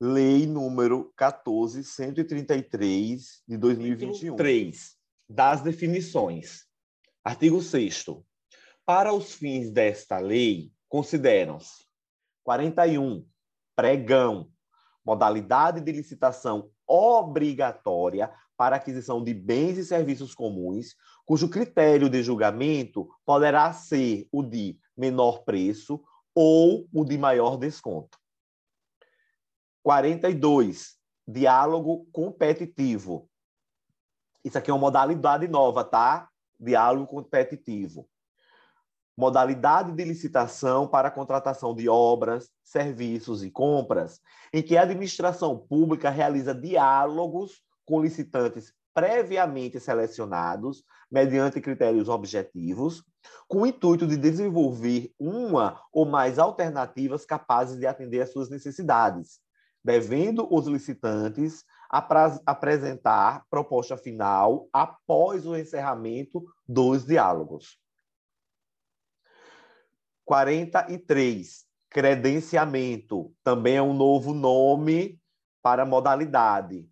Lei número 14133 de 2021. 3. Das definições. Artigo 6 Para os fins desta lei, consideram-se 41. Pregão, modalidade de licitação obrigatória para aquisição de bens e serviços comuns, cujo critério de julgamento poderá ser o de menor preço ou o de maior desconto. 42. Diálogo competitivo. Isso aqui é uma modalidade nova, tá? Diálogo competitivo. Modalidade de licitação para contratação de obras, serviços e compras, em que a administração pública realiza diálogos com licitantes previamente selecionados, mediante critérios objetivos, com o intuito de desenvolver uma ou mais alternativas capazes de atender às suas necessidades, devendo os licitantes apresentar proposta final após o encerramento dos diálogos. 43. Credenciamento. Também é um novo nome para modalidade.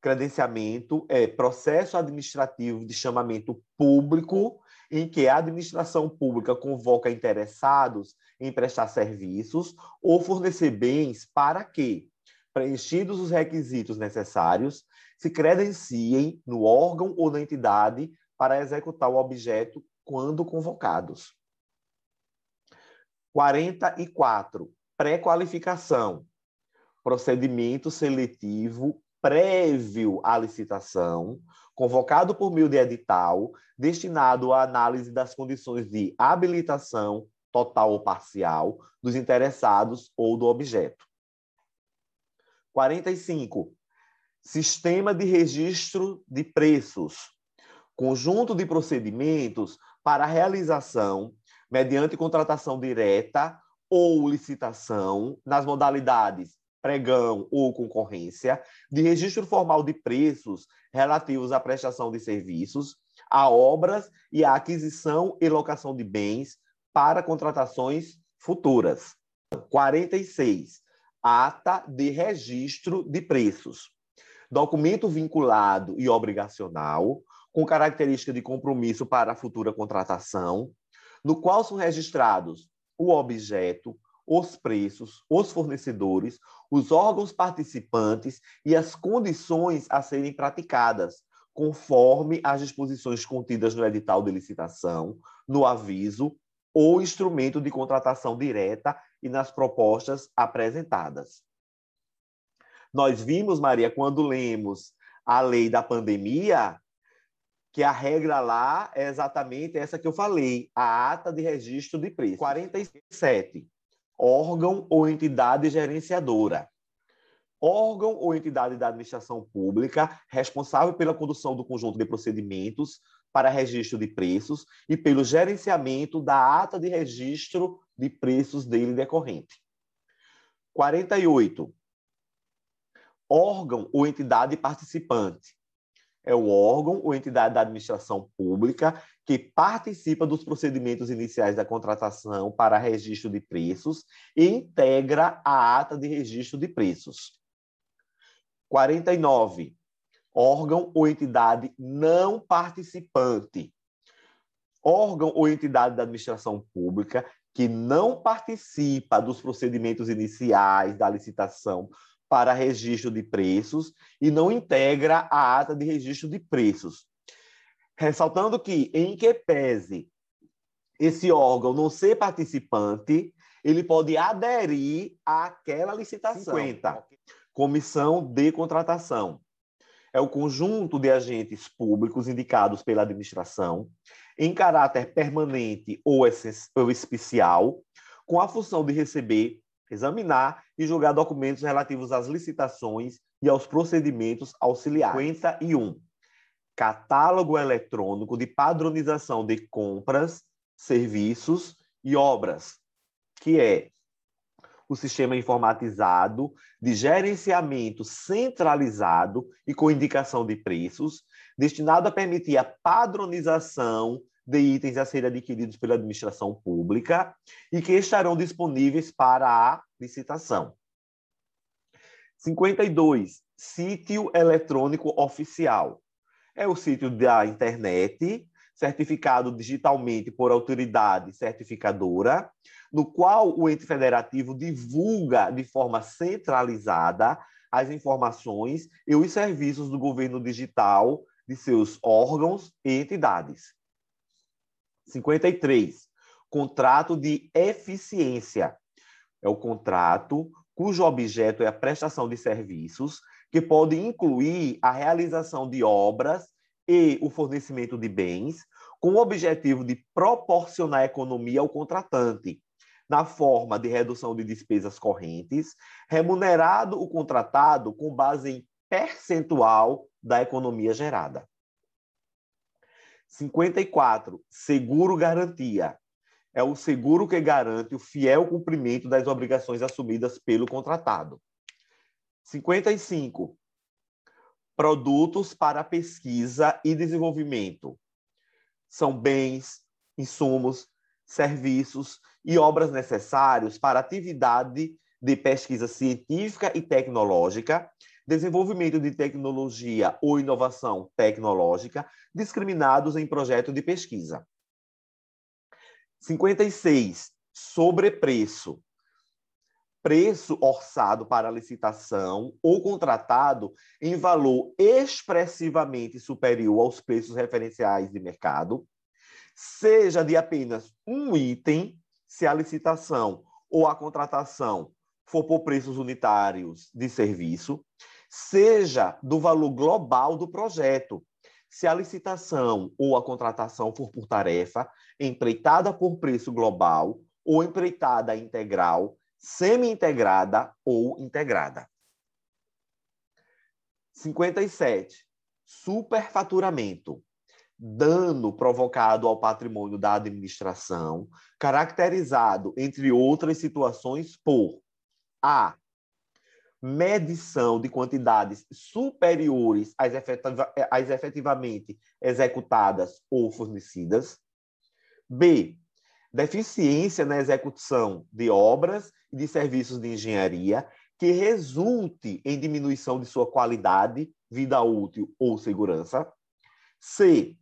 Credenciamento é processo administrativo de chamamento público em que a administração pública convoca interessados em prestar serviços ou fornecer bens para que, preenchidos os requisitos necessários, se credenciem no órgão ou na entidade para executar o objeto quando convocados. 44. Pré-qualificação. Procedimento seletivo prévio à licitação, convocado por meio de edital, destinado à análise das condições de habilitação total ou parcial dos interessados ou do objeto. 45. Sistema de registro de preços. Conjunto de procedimentos para realização, mediante contratação direta ou licitação, nas modalidades pregão ou concorrência, de registro formal de preços relativos à prestação de serviços, a obras e à aquisição e locação de bens para contratações futuras. 46 ata de registro de preços. Documento vinculado e obrigacional, com característica de compromisso para a futura contratação, no qual são registrados o objeto, os preços, os fornecedores, os órgãos participantes e as condições a serem praticadas, conforme as disposições contidas no edital de licitação, no aviso ou instrumento de contratação direta e nas propostas apresentadas. Nós vimos, Maria, quando lemos a lei da pandemia, que a regra lá é exatamente essa que eu falei, a ata de registro de preço. 47. Órgão ou entidade gerenciadora. Órgão ou entidade da administração pública responsável pela condução do conjunto de procedimentos para registro de preços e pelo gerenciamento da ata de registro de preços dele decorrente. 48. Órgão ou entidade participante. É o órgão ou entidade da administração pública que participa dos procedimentos iniciais da contratação para registro de preços e integra a ata de registro de preços. 49 órgão ou entidade não participante. Órgão ou entidade da administração pública que não participa dos procedimentos iniciais da licitação para registro de preços e não integra a ata de registro de preços. Ressaltando que, em que pese esse órgão não ser participante, ele pode aderir àquela licitação. 50. Comissão de contratação é o conjunto de agentes públicos indicados pela administração, em caráter permanente ou, especial, com a função de receber, examinar e julgar documentos relativos às licitações e aos procedimentos auxiliares. 51. Catálogo eletrônico de padronização de compras, serviços e obras, que é o sistema informatizado de gerenciamento centralizado e com indicação de preços, destinado a permitir a padronização de itens a serem adquiridos pela administração pública e que estarão disponíveis para a licitação. 52. Sítio eletrônico oficial. É o sítio da internet, certificado digitalmente por autoridade certificadora, no qual o ente federativo divulga de forma centralizada as informações e os serviços do governo digital de seus órgãos e entidades. 53. Contrato de eficiência. É o contrato cujo objeto é a prestação de serviços, que pode incluir a realização de obras e o fornecimento de bens, com o objetivo de proporcionar economia ao contratante, na forma de redução de despesas correntes, remunerado o contratado com base em percentual da economia gerada. 54. Seguro garantia é o seguro que garante o fiel cumprimento das obrigações assumidas pelo contratado. 55. Produtos para pesquisa e desenvolvimento. São bens, insumos, serviços e obras necessários para atividade de pesquisa científica e tecnológica, desenvolvimento de tecnologia ou inovação tecnológica, discriminados em projeto de pesquisa. 56. Sobrepreço. Preço orçado para licitação ou contratado em valor expressivamente superior aos preços referenciais de mercado, seja de apenas um item, se a licitação ou a contratação for por preços unitários de serviço, seja do valor global do projeto, se a licitação ou a contratação for por tarefa, empreitada por preço global ou empreitada integral, semi-integrada ou integrada. 57. Superfaturamento. Dano provocado ao patrimônio da administração, caracterizado, entre outras situações, por a medição de quantidades superiores às, efetiva, às efetivamente executadas ou fornecidas. B. Deficiência na execução de obras e de serviços de engenharia que resulte em diminuição de sua qualidade, vida útil ou segurança. C.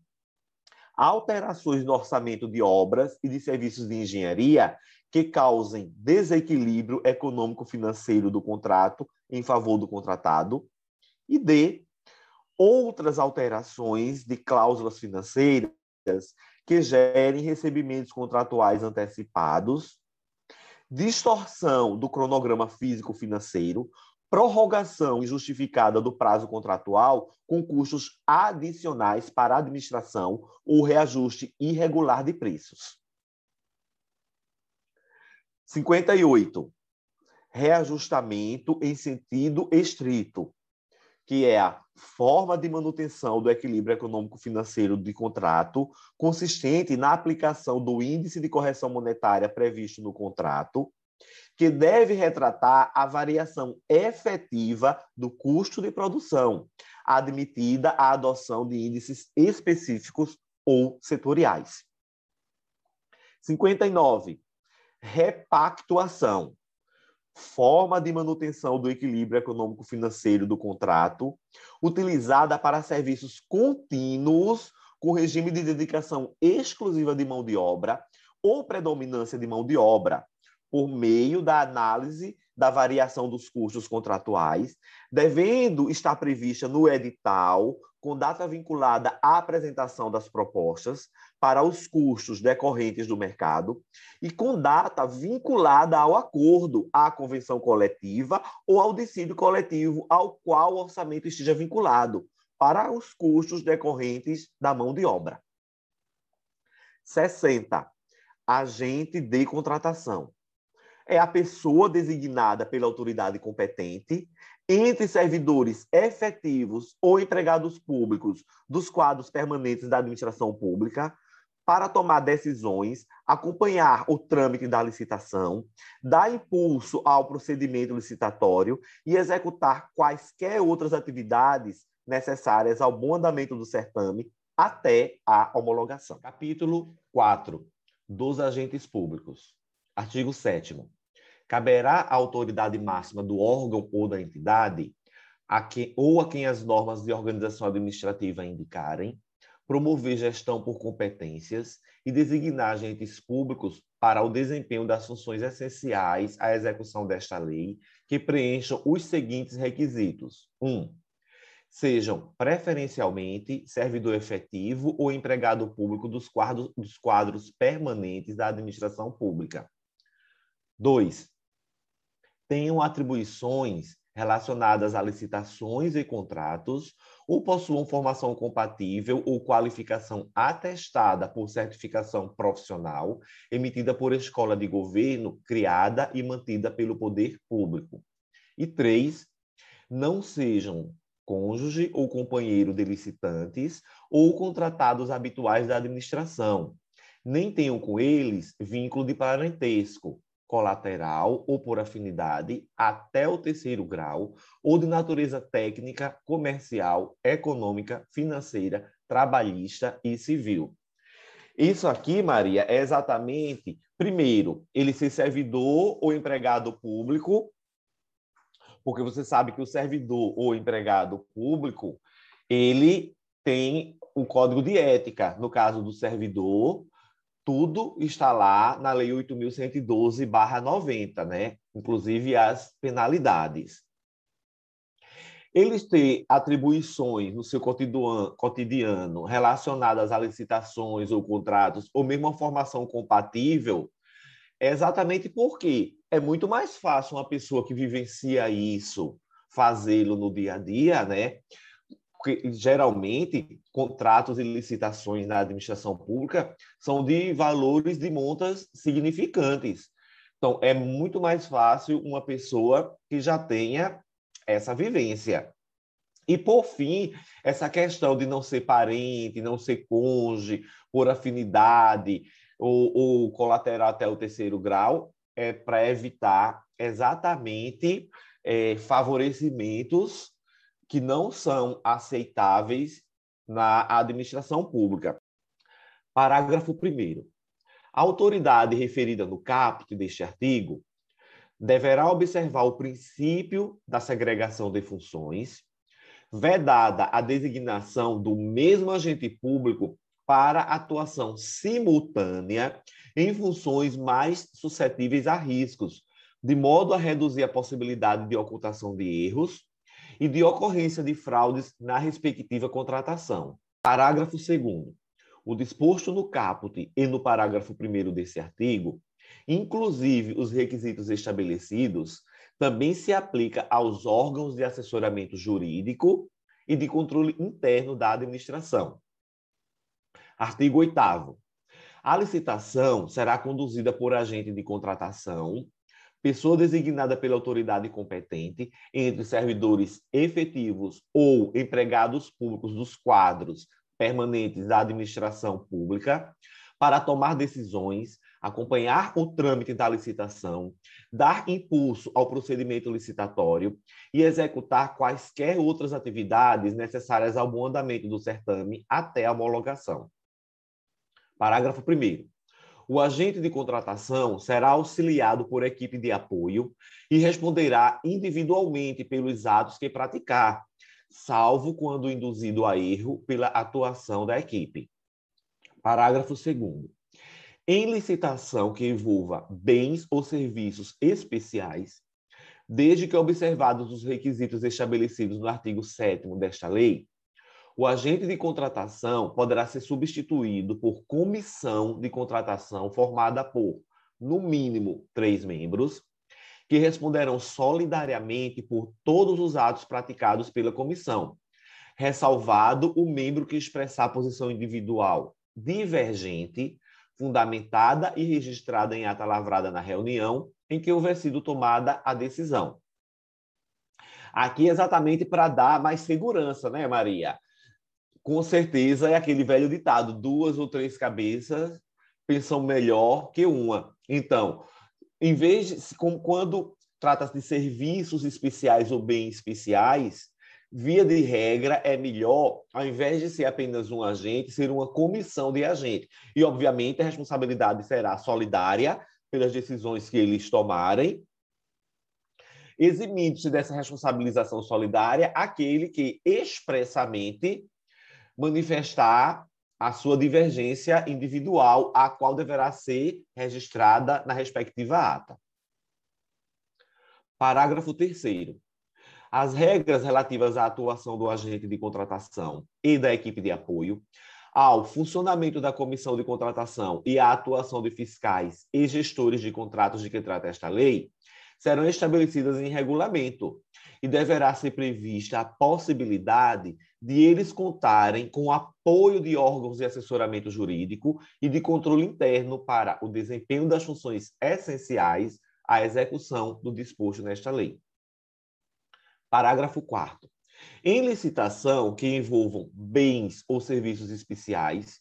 Alterações no orçamento de obras e de serviços de engenharia que causem desequilíbrio econômico-financeiro do contrato em favor do contratado. E D, outras alterações de cláusulas financeiras que gerem recebimentos contratuais antecipados, distorção do cronograma físico-financeiro, prorrogação injustificada do prazo contratual com custos adicionais para a administração ou reajuste irregular de preços. 58. Reajustamento em sentido estrito, que é a forma de manutenção do equilíbrio econômico-financeiro de contrato, consistente na aplicação do índice de correção monetária previsto no contrato, que deve retratar a variação efetiva do custo de produção, admitida a adoção de índices específicos ou setoriais. 59 repactuação, forma de manutenção do equilíbrio econômico-financeiro do contrato, utilizada para serviços contínuos com regime de dedicação exclusiva de mão de obra ou predominância de mão de obra, por meio da análise da variação dos custos contratuais, devendo estar prevista no edital, com data vinculada à apresentação das propostas para os custos decorrentes do mercado e com data vinculada ao acordo, à convenção coletiva ou ao dissídio coletivo ao qual o orçamento esteja vinculado para os custos decorrentes da mão de obra. 60. Agente de contratação é a pessoa designada pela autoridade competente entre servidores efetivos ou empregados públicos dos quadros permanentes da administração pública para tomar decisões, acompanhar o trâmite da licitação, dar impulso ao procedimento licitatório e executar quaisquer outras atividades necessárias ao bom andamento do certame até a homologação. Capítulo 4 dos agentes públicos. Artigo 7 caberá à autoridade máxima do órgão ou da entidade, a quem, ou a quem as normas de organização administrativa indicarem, promover gestão por competências e designar agentes públicos para o desempenho das funções essenciais à execução desta lei, que preencham os seguintes requisitos: 1. Um, sejam preferencialmente servidor efetivo ou empregado público dos quadros, dos quadros permanentes da administração pública. 2. Tenham atribuições relacionadas a licitações e contratos ou possuam formação compatível ou qualificação atestada por certificação profissional emitida por escola de governo criada e mantida pelo poder público. E três, não sejam cônjuge ou companheiro de licitantes ou contratados habituais da administração, nem tenham com eles vínculo de parentesco, colateral ou por afinidade até o terceiro grau, ou de natureza técnica, comercial, econômica, financeira, trabalhista e civil. Isso aqui, Maria, é exatamente, primeiro, ele ser servidor ou empregado público, porque você sabe que o servidor ou empregado público, ele tem o código de ética. No caso do servidor, tudo está lá na Lei 8.112-90, né? inclusive as penalidades. Eles têm atribuições no seu cotidiano relacionadas a licitações ou contratos, ou mesmo a formação compatível, é exatamente porque é muito mais fácil uma pessoa que vivencia isso fazê-lo no dia a dia, né? Porque geralmente contratos e licitações na administração pública são de valores de montas significantes. Então, é muito mais fácil uma pessoa que já tenha essa vivência. E, por fim, essa questão de não ser parente, não ser cônjuge, por afinidade ou, ou colateral até o terceiro grau, é para evitar exatamente é, favorecimentos que não são aceitáveis na administração pública. Parágrafo 1. A autoridade referida no caput deste artigo deverá observar o princípio da segregação de funções, vedada a designação do mesmo agente público para atuação simultânea em funções mais suscetíveis a riscos, de modo a reduzir a possibilidade de ocultação de erros e de ocorrência de fraudes na respectiva contratação. Parágrafo 2 O disposto no caput e no parágrafo 1 desse artigo, inclusive os requisitos estabelecidos, também se aplica aos órgãos de assessoramento jurídico e de controle interno da administração. Artigo 8 A licitação será conduzida por agente de contratação pessoa designada pela autoridade competente entre servidores efetivos ou empregados públicos dos quadros permanentes da administração pública, para tomar decisões, acompanhar o trâmite da licitação, dar impulso ao procedimento licitatório e executar quaisquer outras atividades necessárias ao bom andamento do certame até a homologação. Parágrafo 1 o agente de contratação será auxiliado por equipe de apoio e responderá individualmente pelos atos que praticar, salvo quando induzido a erro pela atuação da equipe. Parágrafo 2. Em licitação que envolva bens ou serviços especiais, desde que observados os requisitos estabelecidos no artigo 7 desta lei, o agente de contratação poderá ser substituído por comissão de contratação formada por, no mínimo, três membros, que responderão solidariamente por todos os atos praticados pela comissão, ressalvado o membro que expressar posição individual divergente, fundamentada e registrada em ata lavrada na reunião em que houver sido tomada a decisão. Aqui exatamente para dar mais segurança, né, Maria? Com certeza é aquele velho ditado: duas ou três cabeças pensam melhor que uma. Então, em vez de, quando trata-se de serviços especiais ou bens especiais, via de regra é melhor, ao invés de ser apenas um agente, ser uma comissão de agente. E, obviamente, a responsabilidade será solidária pelas decisões que eles tomarem, eximindo-se dessa responsabilização solidária aquele que expressamente manifestar a sua divergência individual, a qual deverá ser registrada na respectiva ata. Parágrafo 3 As regras relativas à atuação do agente de contratação e da equipe de apoio, ao funcionamento da comissão de contratação e à atuação de fiscais e gestores de contratos de que trata esta lei, serão estabelecidas em regulamento e deverá ser prevista a possibilidade de eles contarem com o apoio de órgãos de assessoramento jurídico e de controle interno para o desempenho das funções essenciais à execução do disposto nesta lei. Parágrafo 4 Em licitação que envolvam bens ou serviços especiais,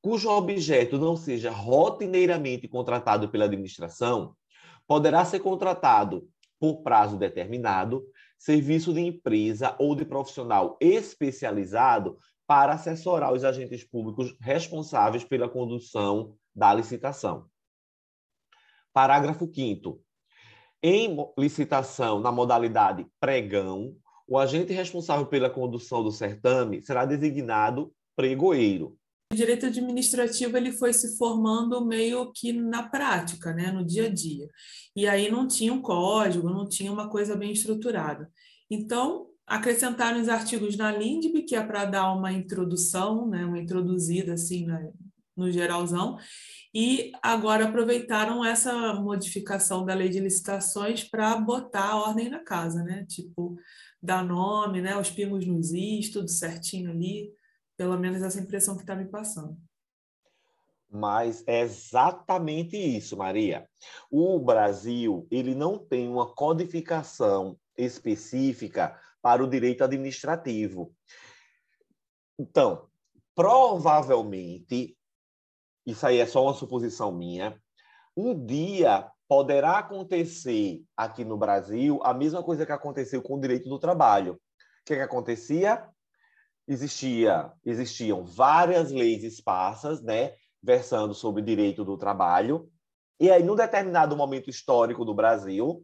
cujo objeto não seja rotineiramente contratado pela administração, poderá ser contratado por prazo determinado serviço de empresa ou de profissional especializado para assessorar os agentes públicos responsáveis pela condução da licitação. Parágrafo 5 Em licitação na modalidade pregão, o agente responsável pela condução do certame será designado pregoeiro, o direito administrativo ele foi se formando meio que na prática, né, no dia a dia. E aí não tinha um código, não tinha uma coisa bem estruturada. Então, acrescentaram os artigos na LINDB, que é para dar uma introdução, né, uma introduzida assim no geralzão, e agora aproveitaram essa modificação da lei de licitações para botar a ordem na casa, né? Tipo, dar nome, né? Os pingos nos is, tudo certinho ali. Pelo menos essa impressão que está me passando. Mas é exatamente isso, Maria. O Brasil ele não tem uma codificação específica para o direito administrativo. Então, provavelmente, isso aí é só uma suposição minha, um dia poderá acontecer aqui no Brasil a mesma coisa que aconteceu com o direito do trabalho. O que, é que acontecia? Existia, existiam várias leis esparsas, né, versando sobre direito do trabalho, e aí, num determinado momento histórico do Brasil,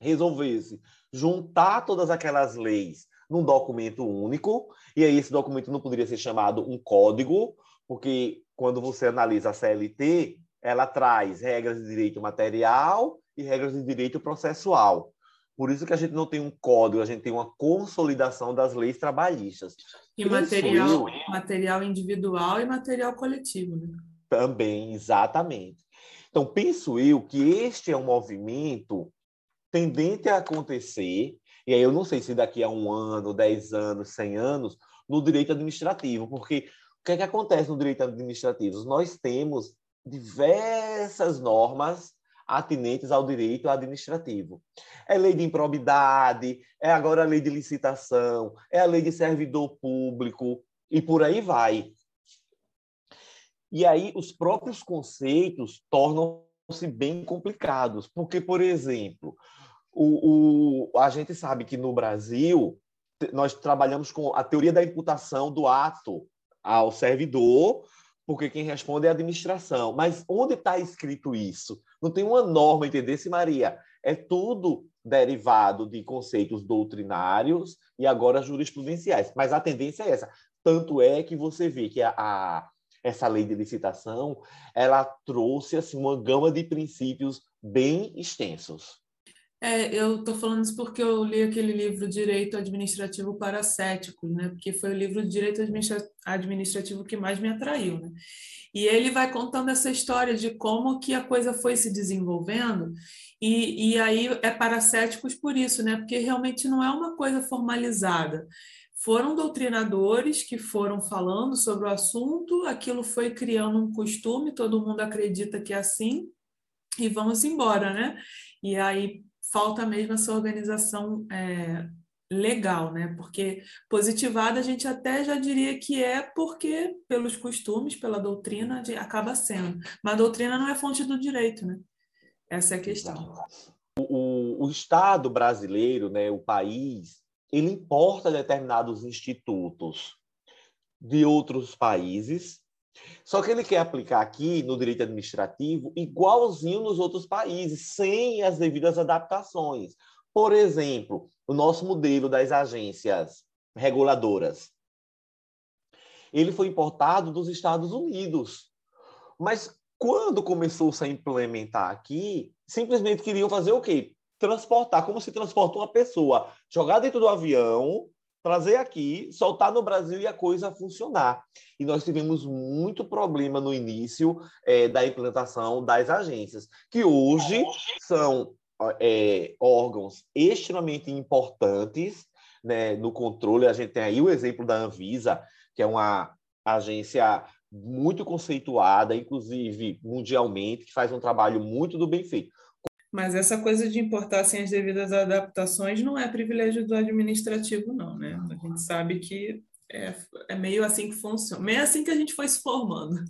resolvesse juntar todas aquelas leis num documento único, e aí esse documento não poderia ser chamado um código, porque quando você analisa a CLT, ela traz regras de direito material e regras de direito processual. Por isso que a gente não tem um código, a gente tem uma consolidação das leis trabalhistas. E material, material individual e material coletivo, né? Também, exatamente. Então, penso eu que este é um movimento tendente a acontecer, e aí eu não sei se daqui a um ano, dez anos, cem anos, no direito administrativo, porque o que é que acontece no direito administrativo? Nós temos diversas normas atinentes ao direito administrativo. É lei de improbidade, é agora a lei de licitação, é a lei de servidor público e por aí vai. E aí os próprios conceitos tornam-se bem complicados, porque, por exemplo, o, o, a gente sabe que no Brasil nós trabalhamos com a teoria da imputação do ato ao servidor porque quem responde é a administração. Mas onde está escrito isso? Não tem uma norma, entendesse, Maria? É tudo derivado de conceitos doutrinários e agora jurisprudenciais. Mas a tendência é essa. Tanto é que você vê que a, a essa lei de licitação ela trouxe assim, uma gama de princípios bem extensos. É, eu estou falando isso porque eu li aquele livro Direito Administrativo para Céticos, né? Porque foi o livro de Direito Administrativo que mais me atraiu, né? E ele vai contando essa história de como que a coisa foi se desenvolvendo e, e aí é para céticos por isso, né? Porque realmente não é uma coisa formalizada. Foram doutrinadores que foram falando sobre o assunto, aquilo foi criando um costume, todo mundo acredita que é assim, e vamos embora, né? E aí falta mesmo essa organização é, legal, né? Porque positivada a gente até já diria que é porque, pelos costumes, pela doutrina, acaba sendo. Mas a doutrina não é fonte do direito, né? Essa é a questão. O, o, o Estado brasileiro, né, o país, ele importa determinados institutos de outros países só que ele quer aplicar aqui no direito administrativo igualzinho nos outros países, sem as devidas adaptações. Por exemplo, o nosso modelo das agências reguladoras. Ele foi importado dos Estados Unidos. Mas quando começou -se a implementar aqui, simplesmente queriam fazer o quê? Transportar, como se transporta uma pessoa. Jogar dentro do avião, trazer aqui, soltar no Brasil e a coisa funcionar. E nós tivemos muito problema no início é, da implantação das agências, que hoje são é, órgãos extremamente importantes né, no controle. A gente tem aí o exemplo da Anvisa, que é uma agência muito conceituada, inclusive mundialmente, que faz um trabalho muito do bem feito. Mas essa coisa de importar sem as devidas adaptações não é privilégio do administrativo, não, né? A gente sabe que é, é meio assim que funciona, meio assim que a gente foi se formando.